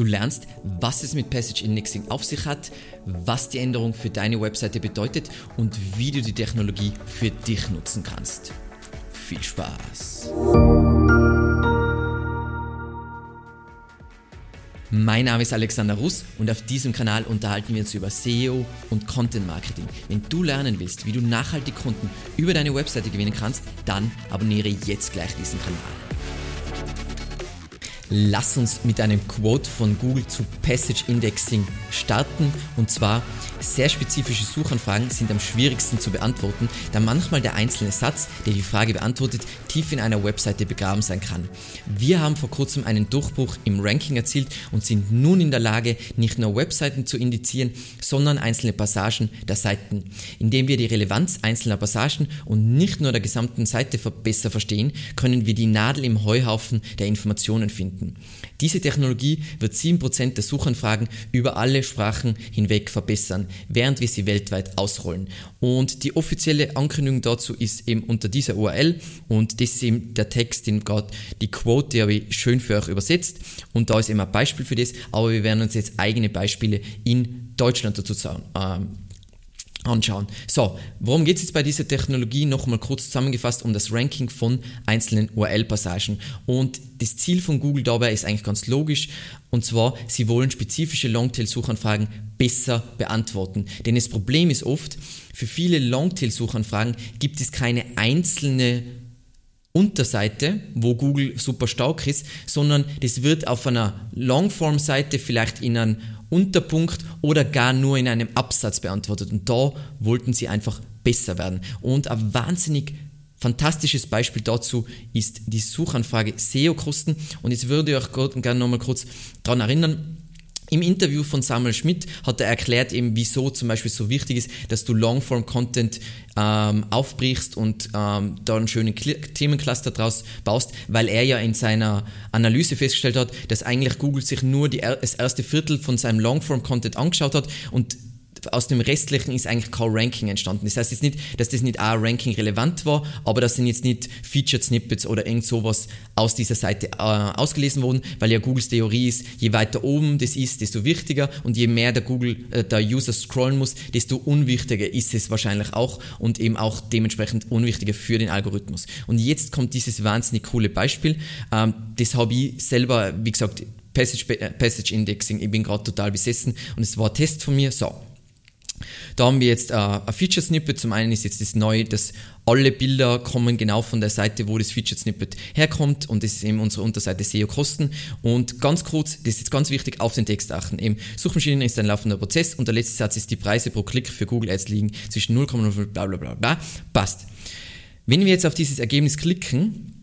Du lernst, was es mit Passage Indexing auf sich hat, was die Änderung für deine Webseite bedeutet und wie du die Technologie für dich nutzen kannst. Viel Spaß! Mein Name ist Alexander Russ und auf diesem Kanal unterhalten wir uns über SEO und Content Marketing. Wenn du lernen willst, wie du nachhaltig Kunden über deine Webseite gewinnen kannst, dann abonniere jetzt gleich diesen Kanal. Lass uns mit einem Quote von Google zu Passage Indexing starten. Und zwar, sehr spezifische Suchanfragen sind am schwierigsten zu beantworten, da manchmal der einzelne Satz, der die Frage beantwortet, tief in einer Webseite begraben sein kann. Wir haben vor kurzem einen Durchbruch im Ranking erzielt und sind nun in der Lage, nicht nur Webseiten zu indizieren, sondern einzelne Passagen der Seiten. Indem wir die Relevanz einzelner Passagen und nicht nur der gesamten Seite besser verstehen, können wir die Nadel im Heuhaufen der Informationen finden. Diese Technologie wird 7% der Suchanfragen über alle Sprachen hinweg verbessern, während wir sie weltweit ausrollen. Und die offizielle Ankündigung dazu ist eben unter dieser URL und das ist eben der Text, den gerade die Quote, die habe ich schön für euch übersetzt und da ist eben ein Beispiel für das, aber wir werden uns jetzt eigene Beispiele in Deutschland dazu sagen. Ähm, anschauen. So, worum geht es jetzt bei dieser Technologie? Nochmal kurz zusammengefasst um das Ranking von einzelnen URL-Passagen. Und das Ziel von Google dabei ist eigentlich ganz logisch. Und zwar, sie wollen spezifische Longtail-Suchanfragen besser beantworten. Denn das Problem ist oft, für viele Longtail-Suchanfragen gibt es keine einzelne Unterseite, wo Google super stark ist, sondern das wird auf einer Longform-Seite vielleicht in einem Unterpunkt oder gar nur in einem Absatz beantwortet. Und da wollten sie einfach besser werden. Und ein wahnsinnig fantastisches Beispiel dazu ist die Suchanfrage SEO-Kosten. Und jetzt würde ich euch gerne nochmal kurz daran erinnern, im Interview von Samuel Schmidt hat er erklärt, eben, wieso zum Beispiel so wichtig ist, dass du Longform-Content ähm, aufbrichst und ähm, da einen schönen Themencluster draus baust, weil er ja in seiner Analyse festgestellt hat, dass eigentlich Google sich nur die, das erste Viertel von seinem Longform-Content angeschaut hat und aus dem Restlichen ist eigentlich kein Ranking entstanden. Das heißt jetzt nicht, dass das nicht auch Ranking relevant war, aber das sind jetzt nicht Featured Snippets oder irgend sowas aus dieser Seite äh, ausgelesen worden, weil ja Googles Theorie ist, je weiter oben das ist, desto wichtiger und je mehr der Google, äh, der User scrollen muss, desto unwichtiger ist es wahrscheinlich auch und eben auch dementsprechend unwichtiger für den Algorithmus. Und jetzt kommt dieses wahnsinnig coole Beispiel. Ähm, das habe ich selber, wie gesagt, Passage, äh, Passage Indexing, ich bin gerade total besessen und es war ein Test von mir. So, da haben wir jetzt äh, ein Feature Snippet. Zum einen ist jetzt das neue, dass alle Bilder kommen genau von der Seite, wo das Feature Snippet herkommt und das ist eben unsere Unterseite SEO Kosten. Und ganz kurz, das ist jetzt ganz wichtig, auf den Text achten. Eben, Suchmaschinen ist ein laufender Prozess und der letzte Satz ist, die Preise pro Klick für Google Ads liegen zwischen 0,05 bla bla bla bla. Passt. Wenn wir jetzt auf dieses Ergebnis klicken,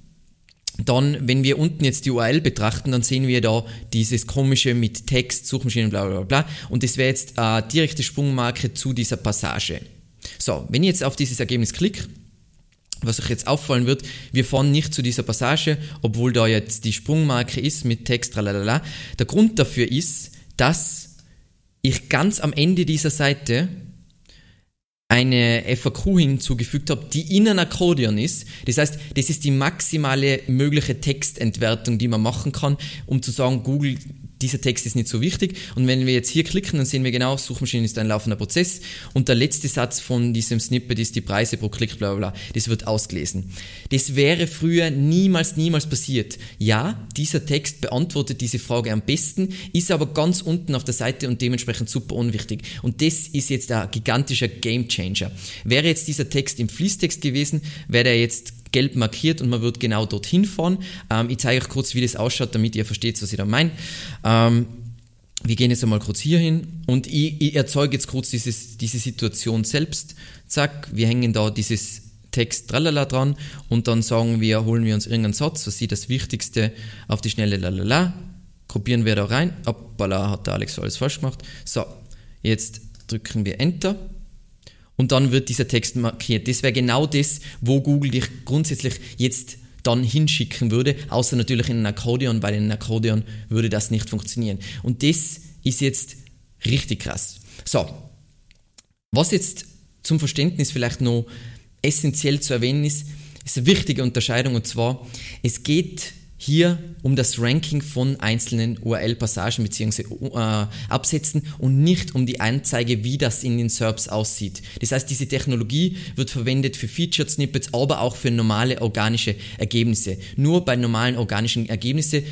dann, wenn wir unten jetzt die URL betrachten, dann sehen wir da dieses komische mit Text, Suchmaschinen, bla bla bla. Und das wäre jetzt eine direkte Sprungmarke zu dieser Passage. So, wenn ich jetzt auf dieses Ergebnis klicke, was euch jetzt auffallen wird, wir fahren nicht zu dieser Passage, obwohl da jetzt die Sprungmarke ist mit Text, tralalala. Der Grund dafür ist, dass ich ganz am Ende dieser Seite eine FAQ hinzugefügt habe, die in ein Akkordeon ist. Das heißt, das ist die maximale mögliche Textentwertung, die man machen kann, um zu sagen, Google dieser Text ist nicht so wichtig. Und wenn wir jetzt hier klicken, dann sehen wir genau, Suchmaschine ist ein laufender Prozess. Und der letzte Satz von diesem Snippet ist die Preise pro Klick, bla bla bla. Das wird ausgelesen. Das wäre früher niemals, niemals passiert. Ja, dieser Text beantwortet diese Frage am besten, ist aber ganz unten auf der Seite und dementsprechend super unwichtig. Und das ist jetzt ein gigantischer Gamechanger. Wäre jetzt dieser Text im Fließtext gewesen, wäre der jetzt gelb markiert und man wird genau dorthin fahren. Ähm, ich zeige euch kurz, wie das ausschaut, damit ihr versteht, was ich da meine. Ähm, wir gehen jetzt einmal kurz hier hin und ich, ich erzeuge jetzt kurz dieses, diese Situation selbst. Zack, wir hängen da dieses Text tralala dran und dann sagen wir, holen wir uns irgendeinen Satz, was sie das Wichtigste auf die schnelle lalala, kopieren wir da rein. Hoppala, hat der Alex alles falsch gemacht. So, jetzt drücken wir Enter und dann wird dieser Text markiert. Das wäre genau das, wo Google dich grundsätzlich jetzt dann hinschicken würde, außer natürlich in ein Akkordeon, weil in einem Akkordeon würde das nicht funktionieren. Und das ist jetzt richtig krass. So, was jetzt zum Verständnis vielleicht noch essentiell zu erwähnen ist, ist eine wichtige Unterscheidung und zwar, es geht hier um das Ranking von einzelnen URL-Passagen bzw. Äh, Absätzen und nicht um die Anzeige, wie das in den SERPs aussieht. Das heißt, diese Technologie wird verwendet für Featured Snippets, aber auch für normale organische Ergebnisse. Nur bei normalen organischen Ergebnissen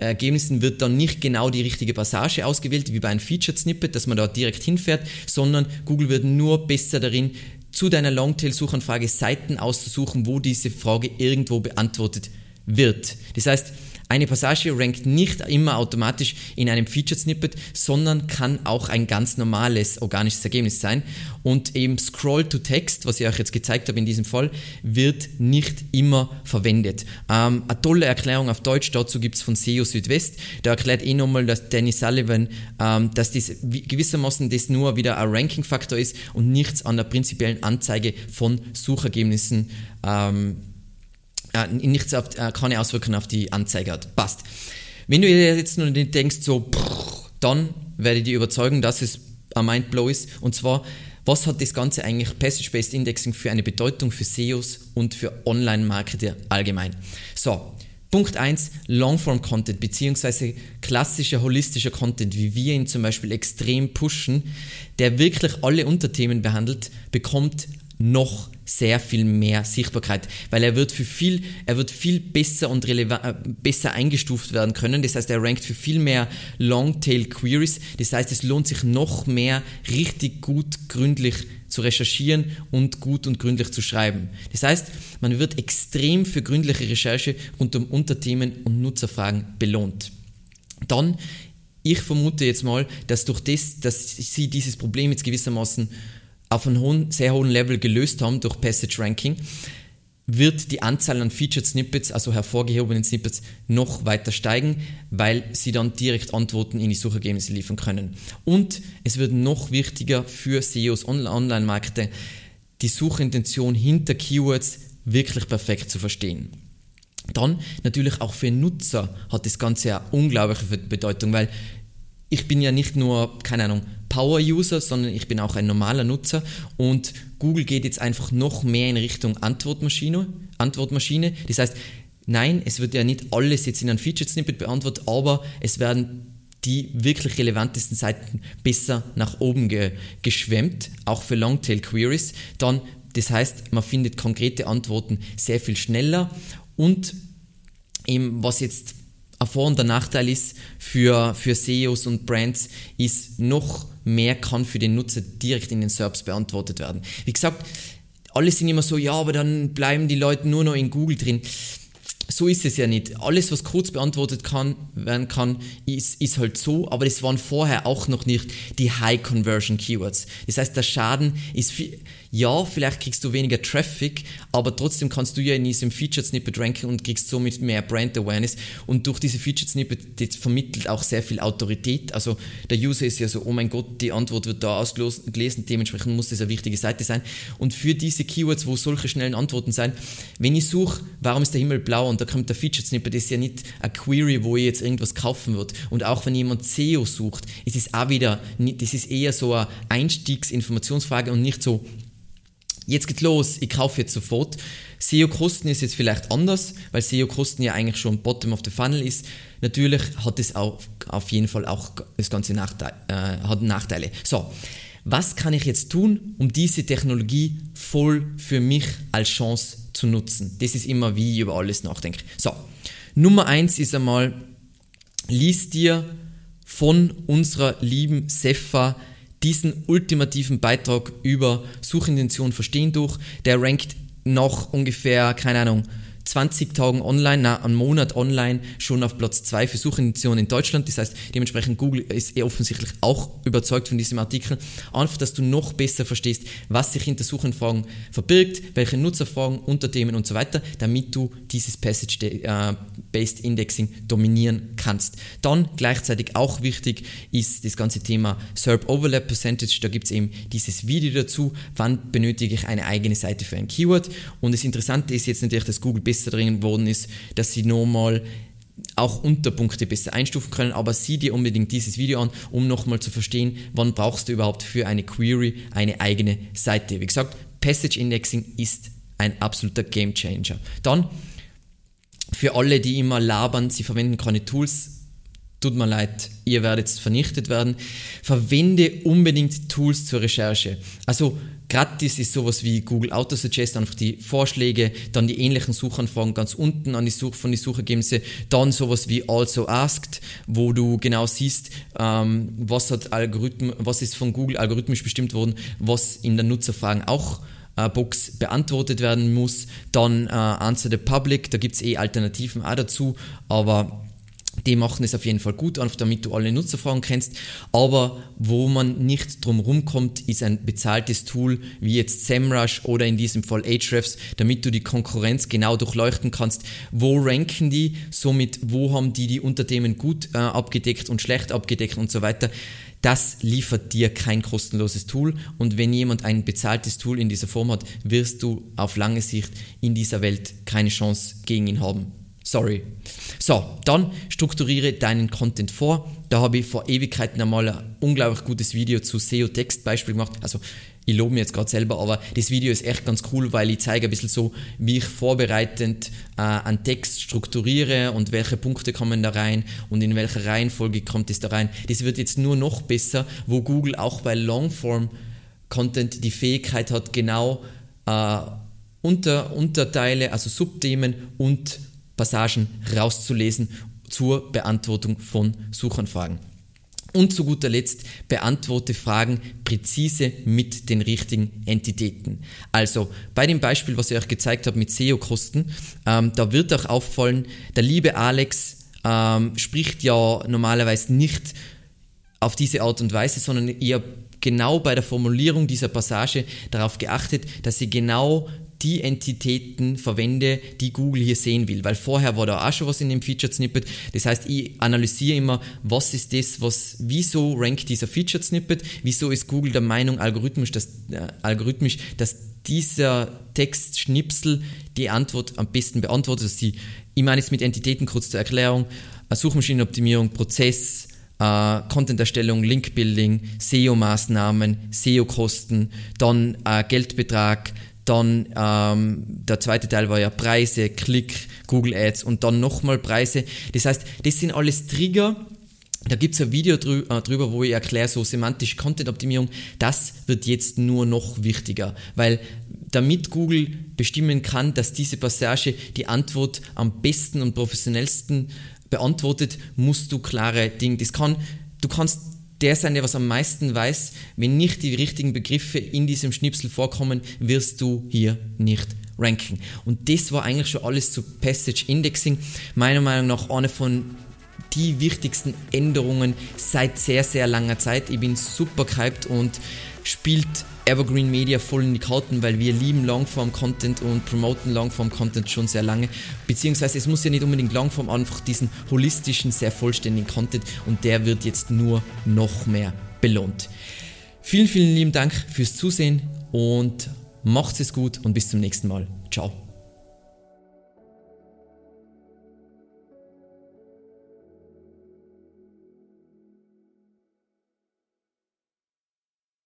Ergebnissen wird dann nicht genau die richtige Passage ausgewählt, wie bei einem Featured Snippet, dass man da direkt hinfährt, sondern Google wird nur besser darin, zu deiner Longtail-Suchanfrage Seiten auszusuchen, wo diese Frage irgendwo beantwortet wird. Das heißt, eine Passage rankt nicht immer automatisch in einem Featured Snippet, sondern kann auch ein ganz normales organisches Ergebnis sein. Und eben Scroll to Text, was ich euch jetzt gezeigt habe in diesem Fall, wird nicht immer verwendet. Ähm, eine tolle Erklärung auf Deutsch dazu gibt es von SEO Südwest. Da erklärt eh nochmal, dass Danny Sullivan, ähm, dass das gewissermaßen das nur wieder ein Ranking-Faktor ist und nichts an der prinzipiellen Anzeige von Suchergebnissen ähm, äh, nichts auf, äh, keine Auswirkungen auf die Anzeige hat. Passt. Wenn du jetzt nur denkst, so, dann werde ich dir überzeugen, dass es ein Mindblow ist. Und zwar, was hat das Ganze eigentlich Passage-Based Indexing für eine Bedeutung für SEOs und für Online-Marketer allgemein? So, Punkt 1, Longform-Content bzw. klassischer holistischer Content, wie wir ihn zum Beispiel extrem pushen, der wirklich alle Unterthemen behandelt, bekommt noch sehr viel mehr Sichtbarkeit, weil er wird für viel, er wird viel besser und relevant, äh, besser eingestuft werden können. Das heißt, er rankt für viel mehr Longtail Queries. Das heißt, es lohnt sich noch mehr richtig gut gründlich zu recherchieren und gut und gründlich zu schreiben. Das heißt, man wird extrem für gründliche Recherche rund um Unterthemen und Nutzerfragen belohnt. Dann ich vermute jetzt mal, dass durch das, dass sie dieses Problem jetzt gewissermaßen auf einem hohen, sehr hohen Level gelöst haben durch Passage Ranking, wird die Anzahl an Featured Snippets, also hervorgehobenen Snippets, noch weiter steigen, weil sie dann direkt Antworten in die Suchergebnisse liefern können. Und es wird noch wichtiger für SEOs, Online-Marketer, die Suchintention hinter Keywords wirklich perfekt zu verstehen. Dann natürlich auch für Nutzer hat das Ganze eine unglaubliche Bedeutung, weil ich bin ja nicht nur, keine Ahnung, Power-User, sondern ich bin auch ein normaler Nutzer und Google geht jetzt einfach noch mehr in Richtung Antwortmaschine. Antwortmaschine. Das heißt, nein, es wird ja nicht alles jetzt in einem Featured Snippet beantwortet, aber es werden die wirklich relevantesten Seiten besser nach oben ge geschwemmt, auch für Longtail Queries. Dann, das heißt, man findet konkrete Antworten sehr viel schneller und eben was jetzt ein Vor- und der Nachteil ist für, für SEOs und Brands, ist noch mehr kann für den Nutzer direkt in den SERPs beantwortet werden. Wie gesagt, alle sind immer so, ja, aber dann bleiben die Leute nur noch in Google drin. So ist es ja nicht. Alles, was kurz beantwortet kann, werden kann, ist, ist halt so, aber das waren vorher auch noch nicht die High Conversion Keywords. Das heißt, der Schaden ist viel, ja, vielleicht kriegst du weniger Traffic, aber trotzdem kannst du ja in diesem Featured Snippet ranken und kriegst somit mehr Brand Awareness. Und durch diese Featured Snippet, das vermittelt auch sehr viel Autorität. Also der User ist ja so, oh mein Gott, die Antwort wird da ausgelesen, dementsprechend muss das eine wichtige Seite sein. Und für diese Keywords, wo solche schnellen Antworten sein, wenn ich suche, warum ist der Himmel blau und da kommt der Featured Snippet, das ist ja nicht eine Query, wo ich jetzt irgendwas kaufen wird. Und auch wenn jemand SEO sucht, ist es auch wieder, das ist eher so eine Einstiegsinformationsfrage und nicht so, jetzt geht's los, ich kaufe jetzt sofort. SEO-Kosten ist jetzt vielleicht anders, weil SEO-Kosten ja eigentlich schon Bottom of the Funnel ist. Natürlich hat es auch auf jeden Fall auch das ganze Nachteil, äh, hat Nachteile. So, was kann ich jetzt tun, um diese Technologie voll für mich als Chance zu nutzen? Das ist immer, wie ich über alles nachdenke. So, Nummer eins ist einmal, lies dir von unserer lieben Sefa diesen ultimativen Beitrag über Suchintention verstehen durch. Der rankt noch ungefähr, keine Ahnung, 20 Tagen online, na, einen Monat online schon auf Platz 2 für Suchintentionen in Deutschland. Das heißt, dementsprechend Google ist eh offensichtlich auch überzeugt von diesem Artikel. Einfach, dass du noch besser verstehst, was sich hinter Suchanfragen verbirgt, welche Nutzerfragen, Unterthemen und so weiter, damit du dieses Passage-Based Indexing dominieren kannst. Dann gleichzeitig auch wichtig ist das ganze Thema SERP Overlap Percentage. Da gibt es eben dieses Video dazu, wann benötige ich eine eigene Seite für ein Keyword. Und das Interessante ist jetzt natürlich, dass Google besser besser drin geworden ist, dass sie nochmal auch Unterpunkte besser einstufen können, aber sieh dir unbedingt dieses Video an, um nochmal zu verstehen, wann brauchst du überhaupt für eine Query eine eigene Seite. Wie gesagt, Passage Indexing ist ein absoluter Game Changer. Dann für alle, die immer labern, sie verwenden keine Tools, tut mir leid, ihr werdet vernichtet werden. Verwende unbedingt Tools zur Recherche. Also gratis ist sowas wie Google Autosuggest, einfach die Vorschläge, dann die ähnlichen Suchanfragen ganz unten an die Such von die Suchergebnisse, dann sowas wie Also Asked, wo du genau siehst, ähm, was hat Algorithmen, was ist von Google algorithmisch bestimmt worden, was in der Nutzerfragen auch äh, Box beantwortet werden muss. Dann äh, Answer the Public, da gibt es eh Alternativen auch dazu, aber die machen es auf jeden Fall gut, damit du alle Nutzerfragen kennst. Aber wo man nicht drum rumkommt, ist ein bezahltes Tool wie jetzt SEMrush oder in diesem Fall Ahrefs, damit du die Konkurrenz genau durchleuchten kannst. Wo ranken die? Somit, wo haben die die Unterthemen gut äh, abgedeckt und schlecht abgedeckt und so weiter. Das liefert dir kein kostenloses Tool und wenn jemand ein bezahltes Tool in dieser Form hat, wirst du auf lange Sicht in dieser Welt keine Chance gegen ihn haben. Sorry. So, dann strukturiere deinen Content vor. Da habe ich vor Ewigkeiten einmal ein unglaublich gutes Video zu SEO-Text-Beispiel gemacht. Also, ich lobe mir jetzt gerade selber, aber das Video ist echt ganz cool, weil ich zeige ein bisschen so, wie ich vorbereitend äh, einen Text strukturiere und welche Punkte kommen da rein und in welcher Reihenfolge kommt es da rein. Das wird jetzt nur noch besser, wo Google auch bei Longform-Content die Fähigkeit hat, genau äh, unter, Unterteile, also Subthemen und Passagen rauszulesen zur Beantwortung von Suchanfragen. Und zu guter Letzt beantworte Fragen präzise mit den richtigen Entitäten. Also bei dem Beispiel, was ich euch gezeigt habe mit SEO-Kosten, ähm, da wird euch auffallen, der liebe Alex ähm, spricht ja normalerweise nicht auf diese Art und Weise, sondern ihr genau bei der Formulierung dieser Passage darauf geachtet, dass sie genau die Entitäten verwende, die Google hier sehen will. Weil vorher war da auch schon was in dem Featured Snippet. Das heißt, ich analysiere immer, was ist das, was, wieso rankt dieser Featured Snippet, wieso ist Google der Meinung algorithmisch, dass, äh, algorithmisch, dass dieser Textschnipsel die Antwort am besten beantwortet. Dass sie, ich meine jetzt mit Entitäten kurz zur Erklärung, äh, Suchmaschinenoptimierung, Prozess, Uh, Content-Erstellung, Link-Building, SEO-Maßnahmen, SEO-Kosten, dann uh, Geldbetrag, dann ähm, der zweite Teil war ja Preise, Klick, Google Ads und dann nochmal Preise. Das heißt, das sind alles Trigger. Da gibt es ein Video drü äh, drüber, wo ich erkläre, so semantische Content-Optimierung, das wird jetzt nur noch wichtiger, weil damit Google bestimmen kann, dass diese Passage die Antwort am besten und professionellsten beantwortet, musst du klare Dinge. Das kann, du kannst der sein, der was am meisten weiß. Wenn nicht die richtigen Begriffe in diesem Schnipsel vorkommen, wirst du hier nicht ranken. Und das war eigentlich schon alles zu Passage Indexing. Meiner Meinung nach eine von die wichtigsten Änderungen seit sehr, sehr langer Zeit. Ich bin super gehypt und spielt Evergreen Media voll in die Karten, weil wir lieben Longform-Content und promoten Longform-Content schon sehr lange. Beziehungsweise es muss ja nicht unbedingt Longform, einfach diesen holistischen, sehr vollständigen Content und der wird jetzt nur noch mehr belohnt. Vielen, vielen lieben Dank fürs Zusehen und macht es gut und bis zum nächsten Mal. Ciao.